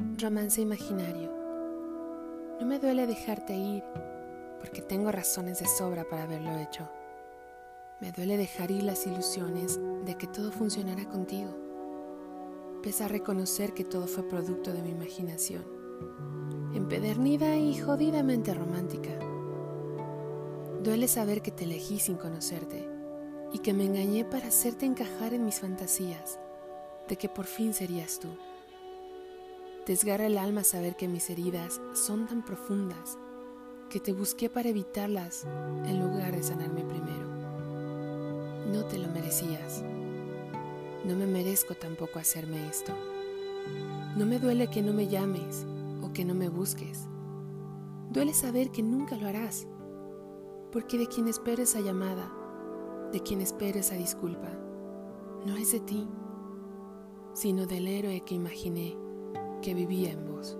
Romance imaginario. No me duele dejarte ir, porque tengo razones de sobra para haberlo hecho. Me duele dejar ir las ilusiones de que todo funcionará contigo. Pesa reconocer que todo fue producto de mi imaginación, empedernida y jodidamente romántica. Duele saber que te elegí sin conocerte y que me engañé para hacerte encajar en mis fantasías de que por fin serías tú. Desgarra el alma saber que mis heridas son tan profundas que te busqué para evitarlas en lugar de sanarme primero. No te lo merecías. No me merezco tampoco hacerme esto. No me duele que no me llames o que no me busques. Duele saber que nunca lo harás, porque de quien espero esa llamada, de quien espero esa disculpa, no es de ti, sino del héroe que imaginé que vivía en vos.